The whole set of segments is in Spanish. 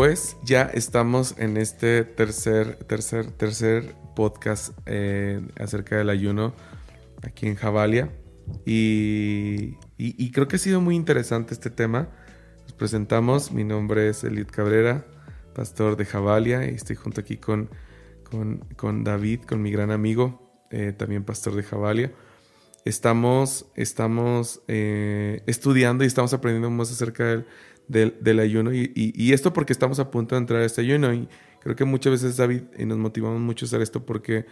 pues ya estamos en este tercer, tercer, tercer podcast eh, acerca del ayuno aquí en Javalia. Y, creo que ha sido muy interesante este tema. Nos presentamos, mi nombre es Elid Cabrera, pastor de Javalia, y estoy junto aquí con, con, David, con mi gran amigo, eh, también pastor de Javalia. Estamos, estamos eh, estudiando y estamos aprendiendo más acerca del del, ayuno. Y, esto porque estamos a punto de entrar a este ayuno. Y creo que muchas veces, David, y nos motivamos mucho a hacer esto porque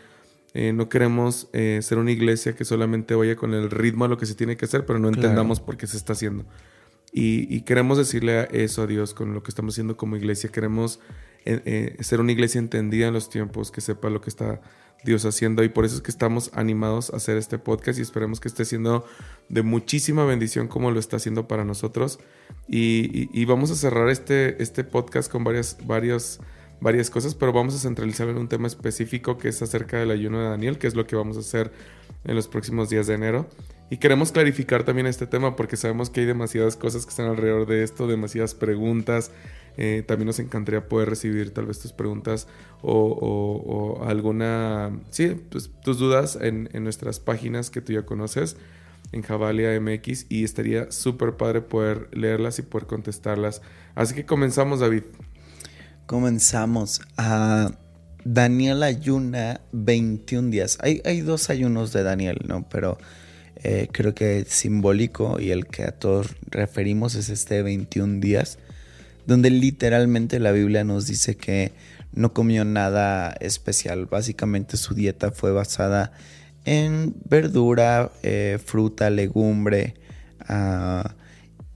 eh, no queremos eh, ser una iglesia que solamente vaya con el ritmo a lo que se tiene que hacer, pero no entendamos por qué se está haciendo. Y, queremos decirle eso a Dios con lo que estamos haciendo como iglesia. Queremos eh, ser una iglesia entendida en los tiempos, que sepa lo que está Dios haciendo. Y por eso es que estamos animados a hacer este podcast y esperemos que esté siendo de muchísima bendición como lo está haciendo para nosotros. Y, vamos a cerrar este, este podcast con varias, varias, varias cosas, pero vamos a centralizar en un tema específico que es acerca del ayuno de Daniel, que es lo que vamos a hacer en los próximos días de enero. Y queremos clarificar también este tema porque sabemos que hay demasiadas cosas que están alrededor de esto, demasiadas preguntas. Eh, también nos encantaría poder recibir tal vez tus preguntas o, alguna, sí, pues, tus dudas en, nuestras páginas que tú ya conoces en Javalia MX y estaría súper padre poder leerlas y poder contestarlas. Así que comenzamos, David. Comenzamos. a Daniel ayuna 21 días. Hay, hay dos ayunos de Daniel, ¿no? Pero eh, creo que simbólico y el que a todos referimos es este 21 días, donde literalmente la Biblia nos dice que no comió nada especial. Básicamente su dieta fue basada en verdura, eh, fruta, legumbre,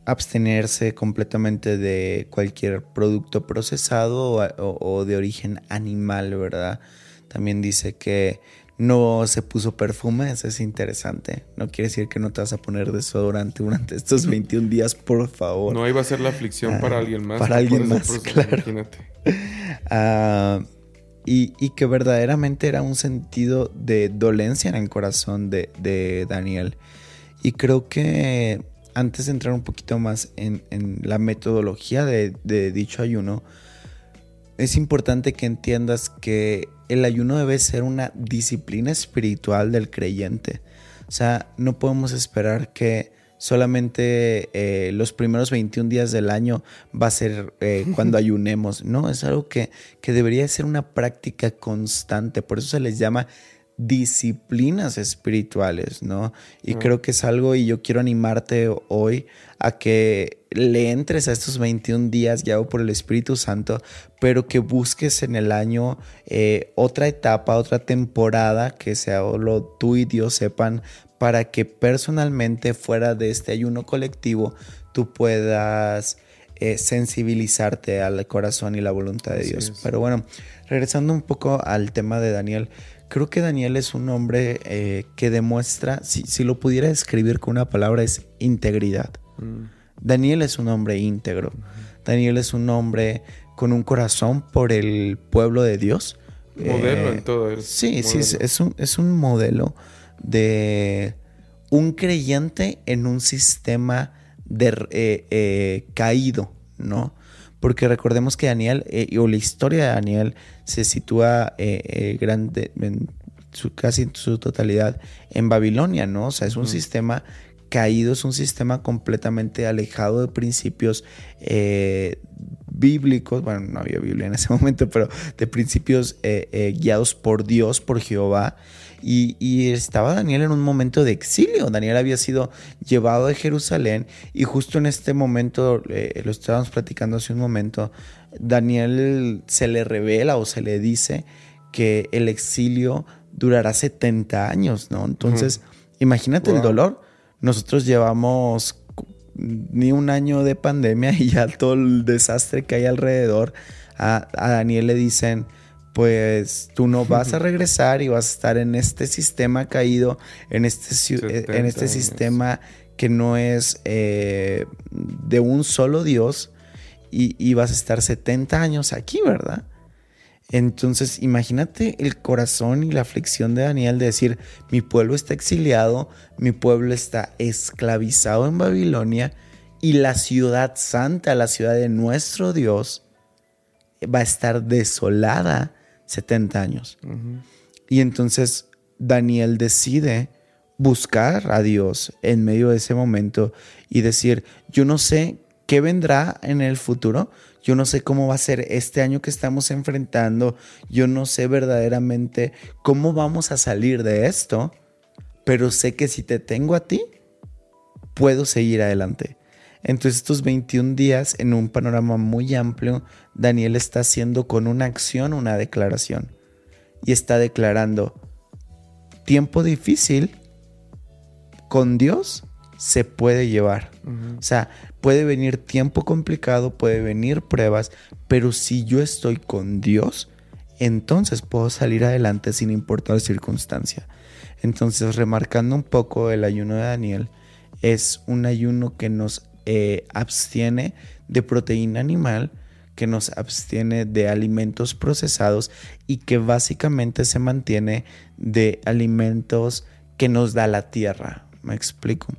abstenerse completamente de cualquier producto procesado o, de origen animal, ¿verdad? También dice que no se puso perfume, eso es interesante. No quiere decir que no te vas a poner desodorante durante estos 21 días, por favor. No iba a ser la aflicción para ah, alguien más. Para alguien más, claro. Imagínate. Ah, y, que verdaderamente era un sentido de dolencia en el corazón de, Daniel. Y creo que antes de entrar un poquito más en, la metodología de, dicho ayuno, es importante que entiendas que el ayuno debe ser una disciplina espiritual del creyente. O sea, no podemos esperar que solamente eh, los primeros 21 días del año va a ser eh, cuando ayunemos. No, es algo que, que debería ser una práctica constante. Por eso se les llama disciplinas espirituales, ¿no? Y creo que es algo, y yo quiero animarte hoy a que le entres a estos 21 días guiado por el Espíritu Santo, pero que busques en el año eh, otra etapa, otra temporada que sea solo tú y Dios sepan para que personalmente fuera de este ayuno colectivo tú puedas eh, sensibilizarte al corazón y la voluntad de Dios. Pero bueno, regresando un poco al tema de Daniel, creo que Daniel es un hombre eh, que demuestra, si, lo pudiera describir con una palabra, es integridad. Mm. Daniel es un hombre íntegro. Daniel es un hombre con un corazón por el pueblo de Dios. Modelo en eh, todo. sí, sí, es un, es un modelo de un creyente en un sistema de, eh, caído, ¿no? Porque recordemos que Daniel, eh, o la historia de Daniel, se sitúa grande, en su, casi en su totalidad en Babilonia, ¿no? O sea, es un sistema caído, es un sistema completamente alejado de principios bíblicos, bueno, no había Biblia en ese momento, pero de principios guiados por Dios, por Jehová. Y, estaba Daniel en un momento de exilio. Daniel había sido llevado de Jerusalén y justo en este momento, eh, lo estábamos platicando hace un momento, Daniel se le revela o se le dice que el exilio durará 70 años, ¿no? Entonces, imagínate el dolor. Nosotros llevamos ni un año de pandemia y ya todo el desastre que hay alrededor. a Daniel le dicen, pues tú no vas a regresar y vas a estar en este sistema caído, en este, eh, en este sistema que no es eh, de un solo Dios y, vas a estar 70 años aquí, ¿verdad? Entonces, imagínate el corazón y la aflicción de Daniel de decir, mi pueblo está exiliado, mi pueblo está esclavizado en Babilonia y la ciudad santa, la ciudad de nuestro Dios, va a estar desolada 70 años. Y entonces Daniel decide buscar a Dios en medio de ese momento y decir, yo no sé qué vendrá en el futuro, yo no sé cómo va a ser este año que estamos enfrentando, yo no sé verdaderamente cómo vamos a salir de esto, pero sé que si te tengo a ti, puedo seguir adelante. Entonces estos 21 días en un panorama muy amplio, Daniel está haciendo con una acción una declaración. Y está declarando, tiempo difícil con Dios se puede llevar. O sea, puede venir tiempo complicado, puede venir pruebas, pero si yo estoy con Dios, entonces puedo salir adelante sin importar circunstancia. Entonces, remarcando un poco el ayuno de Daniel, es un ayuno que nos eh, abstiene de proteína animal, que nos abstiene de alimentos procesados y que básicamente se mantiene de alimentos que nos da la tierra. Me explico.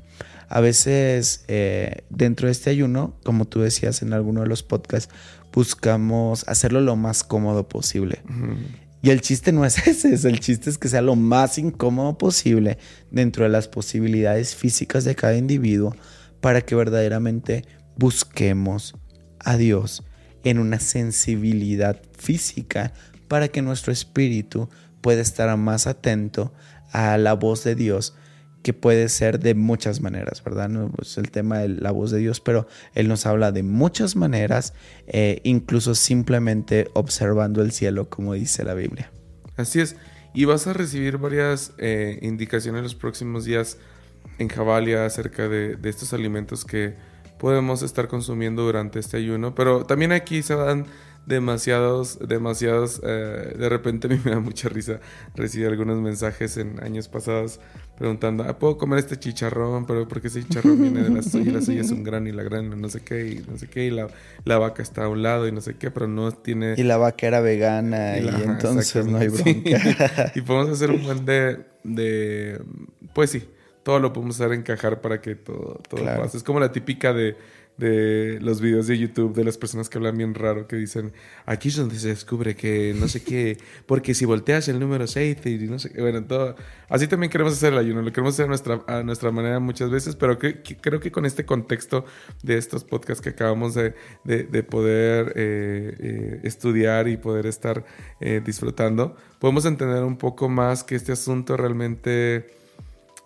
A veces eh, dentro de este ayuno, como tú decías en alguno de los podcasts, buscamos hacerlo lo más cómodo posible. Y el chiste no es ese, el chiste es que sea lo más incómodo posible dentro de las posibilidades físicas de cada individuo para que verdaderamente busquemos a Dios en una sensibilidad física para que nuestro espíritu pueda estar más atento a la voz de Dios que puede ser de muchas maneras, ¿verdad? No es pues, el tema de la voz de Dios, pero Él nos habla de muchas maneras, eh, incluso simplemente observando el cielo, como dice la Biblia. Así es, y vas a recibir varias eh, indicaciones en los próximos días en Jabalia acerca de, estos alimentos que podemos estar consumiendo durante este ayuno. Pero también aquí se dan demasiados, demasiados, eh, de repente a mí me da mucha risa recibir algunos mensajes en años pasados preguntando, ah, ¿puedo comer este chicharrón? Pero porque ese chicharrón viene de la soya y la soya es un gran y la gran no sé qué y no sé qué y la, la, vaca está a un lado y no sé qué, pero no tiene... Y la vaca era vegana y, entonces no hay bronca. y podemos hacer un buen de, de, pues sí, todo lo podemos hacer encajar para que todo, todo pase. Es como la típica de, de los videos de YouTube de las personas que hablan bien raro, que dicen, aquí es donde se descubre que no sé qué, porque si volteas el número 6 y no sé qué, bueno, todo. Así también queremos hacer el ayuno, lo queremos hacer a nuestra, a nuestra manera muchas veces, pero creo que con este contexto de estos podcasts que acabamos de, de, poder eh, eh, estudiar y poder estar eh, disfrutando, podemos entender un poco más que este asunto realmente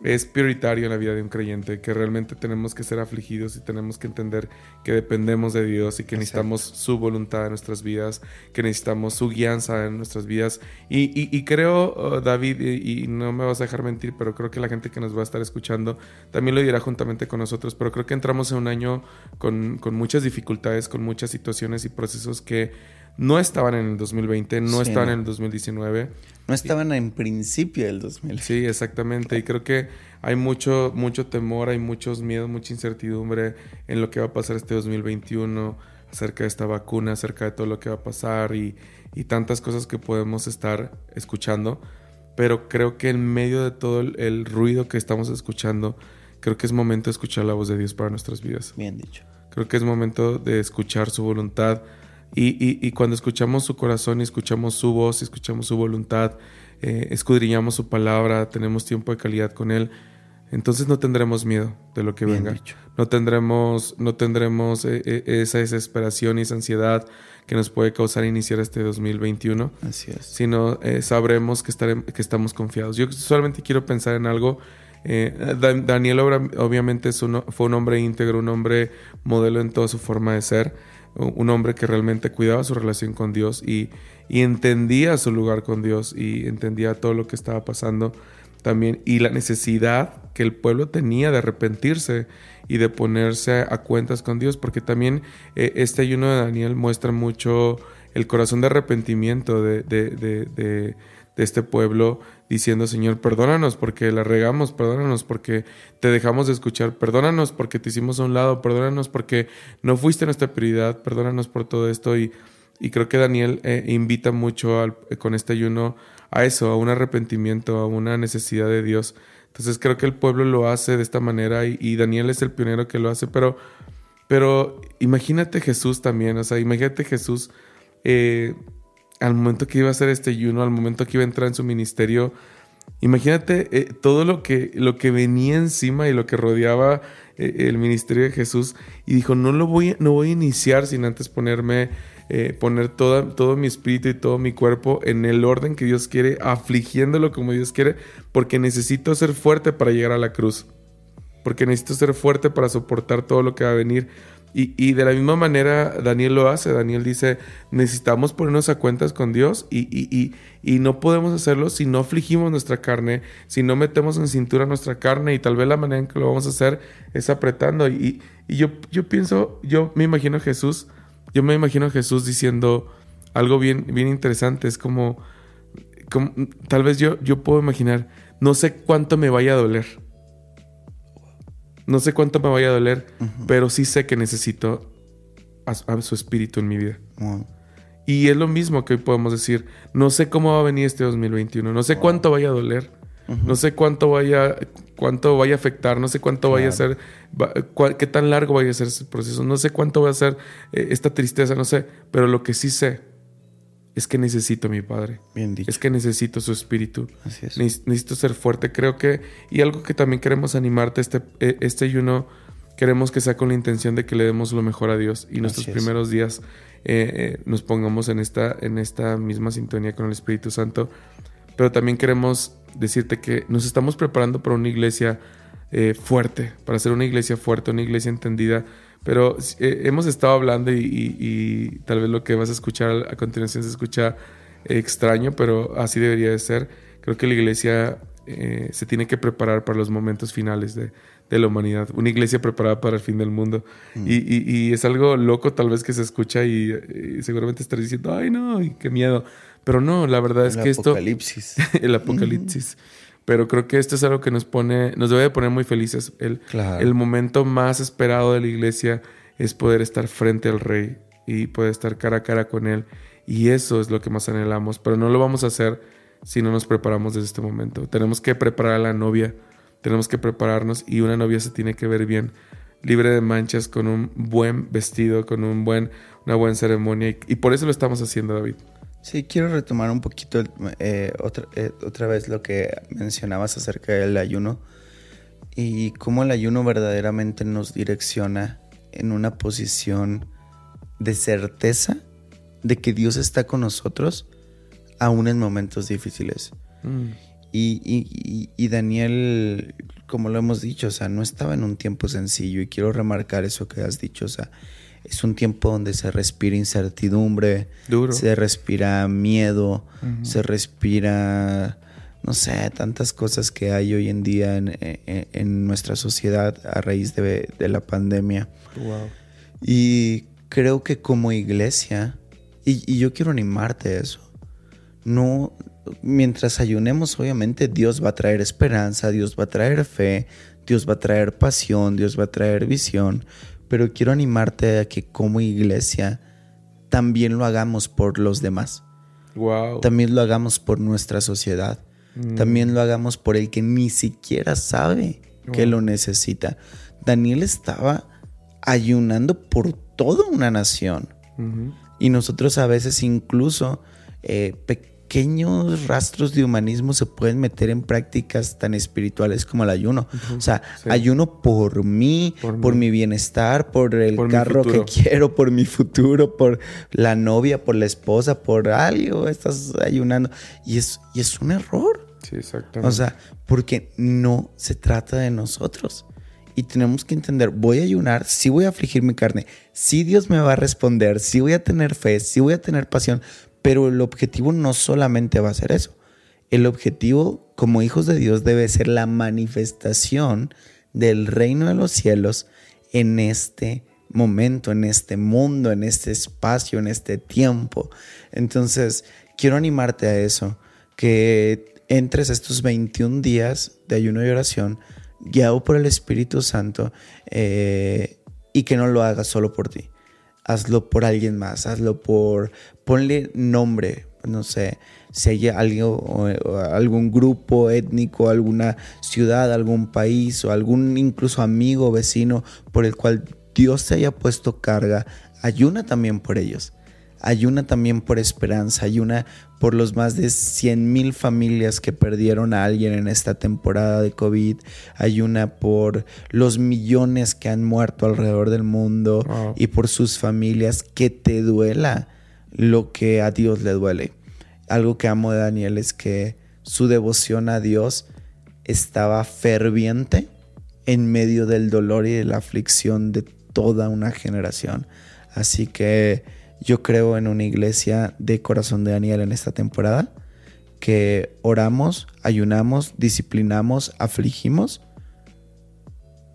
es prioritario en la vida de un creyente, que realmente tenemos que ser afligidos y tenemos que entender que dependemos de Dios y que necesitamos su voluntad en nuestras vidas, que necesitamos su guianza en nuestras vidas. Y, creo, oh, David, y, no me vas a dejar mentir, pero creo que la gente que nos va a estar escuchando también lo dirá juntamente con nosotros, pero creo que entramos en un año con, con muchas dificultades, con muchas situaciones y procesos que no estaban en el 2020, no estaban en el 2019. No estaban en principio del 2020. Sí, exactamente. Y creo que hay mucho, mucho temor, hay muchos miedos, mucha incertidumbre en lo que va a pasar este 2021, acerca de esta vacuna, acerca de todo lo que va a pasar y, tantas cosas que podemos estar escuchando. Pero creo que en medio de todo el ruido que estamos escuchando, creo que es momento de escuchar la voz de Dios para nuestras vidas. Bien dicho. Creo que es momento de escuchar su voluntad y, cuando escuchamos su corazón y escuchamos su voz, y escuchamos su voluntad, eh, escudriñamos su palabra, tenemos tiempo de calidad con Él, entonces no tendremos miedo de lo que venga. No tendremos, no tendremos eh, eh, esa desesperación y esa ansiedad que nos puede causar iniciar este 2021. Así es. Sino sabremos que, estaremos, que estamos confiados. Yo solamente quiero pensar en algo. Daniel obviamente fue un hombre íntegro, un hombre modelo en toda su forma de ser un hombre que realmente cuidaba su relación con Dios y, entendía su lugar con Dios y entendía todo lo que estaba pasando también y la necesidad que el pueblo tenía de arrepentirse y de ponerse a cuentas con Dios, porque también eh, este ayuno de Daniel muestra mucho el corazón de arrepentimiento de, de este pueblo diciendo, Señor, perdónanos porque la regamos, perdónanos porque te dejamos de escuchar, perdónanos porque te hicimos a un lado, perdónanos porque no fuiste nuestra prioridad, perdónanos por todo esto. Y, y creo que Daniel eh, invita mucho al, con este ayuno a eso, a un arrepentimiento, a una necesidad de Dios. Entonces creo que el pueblo lo hace de esta manera y, y Daniel es el pionero que lo hace, pero, pero imagínate Jesús también, o sea, imagínate Jesús eh, al momento que iba a hacer este ayuno, al momento que iba a entrar en su ministerio, imagínate eh, todo lo que, lo que venía encima y lo que rodeaba eh, el ministerio de Jesús y dijo, no lo voy, no voy a iniciar sin antes ponerme, eh, poner toda, todo mi espíritu y todo mi cuerpo en el orden que Dios quiere, afligiéndolo como Dios quiere, porque necesito ser fuerte para llegar a la cruz, porque necesito ser fuerte para soportar todo lo que va a venir. Y, de la misma manera Daniel lo hace. Daniel dice, necesitamos ponernos a cuentas con Dios y, y, y, no podemos hacerlo si no afligimos nuestra carne, si no metemos en cintura nuestra carne y tal vez la manera en que lo vamos a hacer es apretando. Y, yo, yo pienso, yo me imagino a Jesús, yo me imagino a Jesús diciendo algo bien, bien interesante. Es como, como tal vez yo, yo puedo imaginar, no sé cuánto me vaya a doler no sé cuánto me vaya a doler, pero sí sé que necesito a, su espíritu en mi vida. Y es lo mismo que hoy podemos decir. No sé cómo va a venir este 2021. No sé cuánto vaya a doler. No sé cuánto vaya, cuánto vaya a afectar. No sé cuánto vaya a ser, qué tan largo vaya a ser ese proceso. No sé cuánto va a ser eh, esta tristeza. No sé. Pero lo que sí sé es que necesito a mi Padre. Bien dicho. Es que necesito su espíritu. Así es. Necesito ser fuerte. Creo que, y algo que también queremos animarte, este, eh, este ayuno, queremos que sea con la intención de que le demos lo mejor a Dios y nuestros primeros días eh, eh, nos pongamos en esta, en esta misma sintonía con el Espíritu Santo. Pero también queremos decirte que nos estamos preparando para una iglesia fuerte, para ser una iglesia fuerte, una iglesia entendida pero eh, hemos estado hablando y, tal vez lo que vas a escuchar a continuación se escucha extraño, pero así debería de ser. Creo que la iglesia eh, se tiene que preparar para los momentos finales de, la humanidad. Una iglesia preparada para el fin del mundo. Mm. Y, es algo loco tal vez que se escucha y, seguramente estarás diciendo, ay no, qué miedo. Pero no, la verdad es que esto... el apocalipsis. el apocalipsis. Pero creo que esto es algo que nos pone, nos debe poner muy felices. El, el momento más esperado de la iglesia es poder estar frente al rey y poder estar cara a cara con él. Y eso es lo que más anhelamos. Pero no lo vamos a hacer si no nos preparamos desde este momento. Tenemos que preparar a la novia, tenemos que prepararnos y una novia se tiene que ver bien, libre de manchas, con un buen vestido, con un buen, una buena ceremonia. Y, y por eso lo estamos haciendo, David. Sí, quiero retomar un poquito eh, otra, eh, otra vez lo que mencionabas acerca del ayuno y cómo el ayuno verdaderamente nos direcciona en una posición de certeza de que Dios está con nosotros aún en momentos difíciles. Mm. Y, y, Daniel, como lo hemos dicho, o sea, no estaba en un tiempo sencillo y quiero remarcar eso que has dicho, o sea, es un tiempo donde se respira incertidumbre, se respira miedo, se respira, no sé, tantas cosas que hay hoy en día en, nuestra sociedad a raíz de, la pandemia. Y creo que como iglesia, y, y yo quiero animarte a eso, no, mientras ayunemos, obviamente Dios va a traer esperanza, Dios va a traer fe, Dios va a traer pasión, Dios va a traer visión, pero quiero animarte a que como iglesia también lo hagamos por los demás. Wow. También lo hagamos por nuestra sociedad. Mm. También lo hagamos por el que ni siquiera sabe que lo necesita. Daniel estaba ayunando por toda una nación. Y nosotros a veces incluso eh, pequeños rastros de humanismo se pueden meter en prácticas tan espirituales como el ayuno. o sea, ayuno por mí, por, mi bienestar, por el carro que quiero, por mi futuro, por la novia, por la esposa, por algo. Estás ayunando. Y es, y es un error. Sí, exactamente. O sea, porque no se trata de nosotros. Y tenemos que entender, voy a ayunar, sí voy a afligir mi carne, sí Dios me va a responder, sí voy a tener fe, sí voy a tener pasión, pero el objetivo no solamente va a ser eso. El objetivo como hijos de Dios debe ser la manifestación del reino de los cielos en este momento, en este mundo, en este espacio, en este tiempo. Entonces, quiero animarte a eso, que entres estos 21 días de ayuno y oración guiado por el Espíritu Santo eh, y que no lo hagas solo por ti hazlo por alguien más, hazlo por, ponle nombre, no sé, si hay algo, algún grupo étnico, alguna ciudad, algún país o algún incluso amigo, vecino por el cual Dios te haya puesto carga, ayuna también por ellos. Ayuna también por esperanza, ayuna por los más de 100 mil familias que perdieron a alguien en esta temporada de COVID, ayuna por los millones que han muerto alrededor del mundo y por sus familias, que te duela lo que a Dios le duele. Algo que amo de Daniel es que su devoción a Dios estaba ferviente en medio del dolor y de la aflicción de toda una generación. Así que yo creo en una iglesia de corazón de Daniel en esta temporada, que oramos, ayunamos, disciplinamos, afligimos,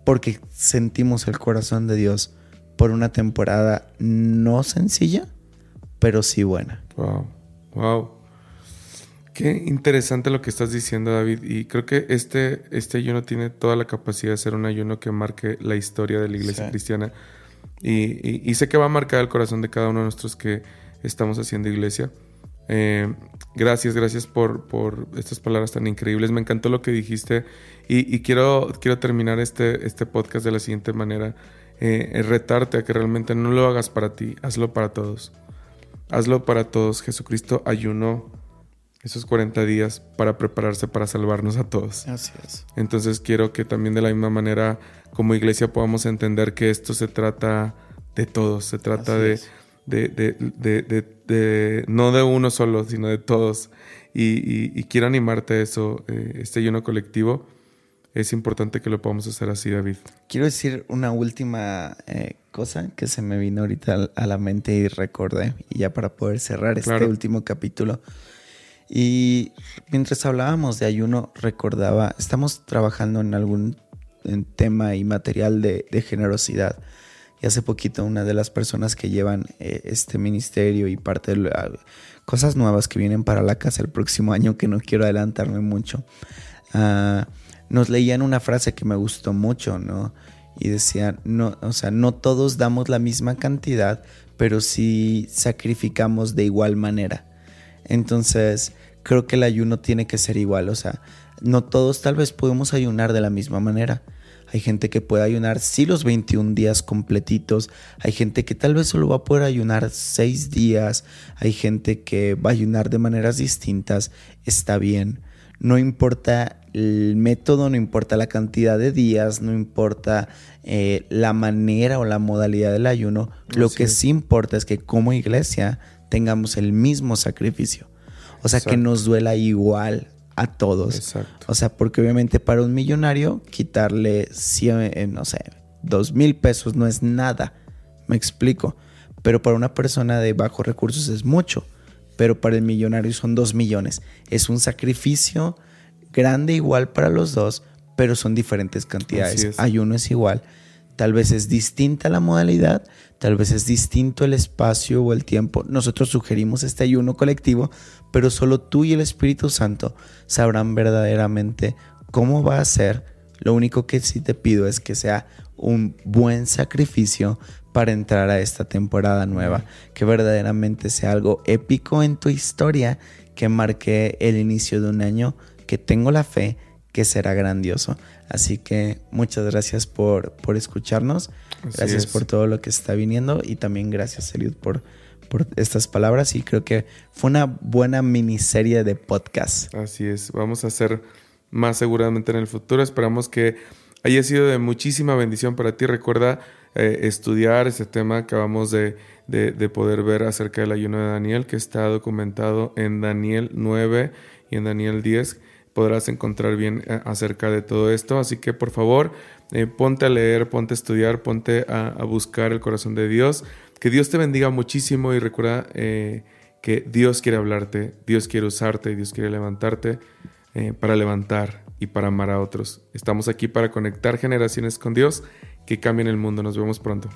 porque sentimos el corazón de Dios por una temporada no sencilla, pero sí buena. Wow, wow. Qué interesante lo que estás diciendo, David. Y creo que este, este ayuno tiene toda la capacidad de ser un ayuno que marque la historia de la iglesia cristiana y, sé que va a marcar el corazón de cada uno de nosotros que estamos haciendo iglesia. Eh, gracias, gracias por, por, estas palabras tan increíbles. Me encantó lo que dijiste y, quiero, quiero terminar este, este podcast de la siguiente manera. Eh, retarte a que realmente no lo hagas para ti, hazlo para todos. Hazlo para todos. Jesucristo ayunó esos 40 días para prepararse para salvarnos a todos. Así es. Entonces quiero que también de la misma manera como iglesia podamos entender que esto se trata de todos, se trata de, de, no de uno solo, sino de todos. Y, quiero animarte a eso, eh, este ayuno colectivo. Es importante que lo podamos hacer así, David. Quiero decir una última eh, cosa que se me vino ahorita a la mente y recordé, y ya para poder cerrar este último capítulo. Y mientras hablábamos de ayuno, recordaba, estamos trabajando en algún tema y material de, generosidad. Y hace poquito una de las personas que llevan eh, este ministerio y parte de cosas nuevas que vienen para la casa el próximo año, que no quiero adelantarme mucho, uh, nos leían una frase que me gustó mucho, ¿no? Y decían, no, o sea, no todos damos la misma cantidad, pero sí sacrificamos de igual manera. Entonces, creo que el ayuno tiene que ser igual, o sea, no todos tal vez podemos ayunar de la misma manera. Hay gente que puede ayunar sí los 21 días completitos. Hay gente que tal vez solo va a poder ayunar 6 días. Hay gente que va a ayunar de maneras distintas. Está bien. No importa el método, no importa la cantidad de días, no importa eh, la manera o la modalidad del ayuno. Lo que sí importa es que como iglesia tengamos el mismo sacrificio. O sea, que nos duela igual a todos. Exacto. O sea, porque obviamente para un millonario quitarle 100, eh, no sé, dos mil pesos no es nada. Me explico. Pero para una persona de bajos recursos es mucho. Pero para el millonario son dos millones. Es un sacrificio grande igual para los dos, pero son diferentes cantidades. Hay uno es igual. Tal vez es distinta la modalidad, tal vez es distinto el espacio o el tiempo. Nosotros sugerimos este ayuno colectivo, pero solo tú y el Espíritu Santo sabrán verdaderamente cómo va a ser. Lo único que sí te pido es que sea un buen sacrificio para entrar a esta temporada nueva, que verdaderamente sea algo épico en tu historia, que marque el inicio de un año, que tengo la fe que será grandioso. Así que muchas gracias por, por escucharnos. gracias por todo lo que está viniendo y también gracias, Eliud, por, por estas palabras. Y creo que fue una buena miniserie de podcast. Así es. Vamos a hacer más seguramente en el futuro. Esperamos que haya sido de muchísima bendición para ti. Recuerda eh, estudiar este tema. Acabamos de, de, de poder ver acerca del ayuno de Daniel, que está documentado en Daniel 9 y en Daniel 10 podrás encontrar bien eh, acerca de todo esto. Así que por favor, eh, ponte a leer, ponte a estudiar, ponte a, buscar el corazón de Dios. Que Dios te bendiga muchísimo y recuerda eh, que Dios quiere hablarte, Dios quiere usarte Dios quiere levantarte para levantar y para amar a otros. Estamos aquí para conectar generaciones con Dios que cambien el mundo. Nos vemos pronto.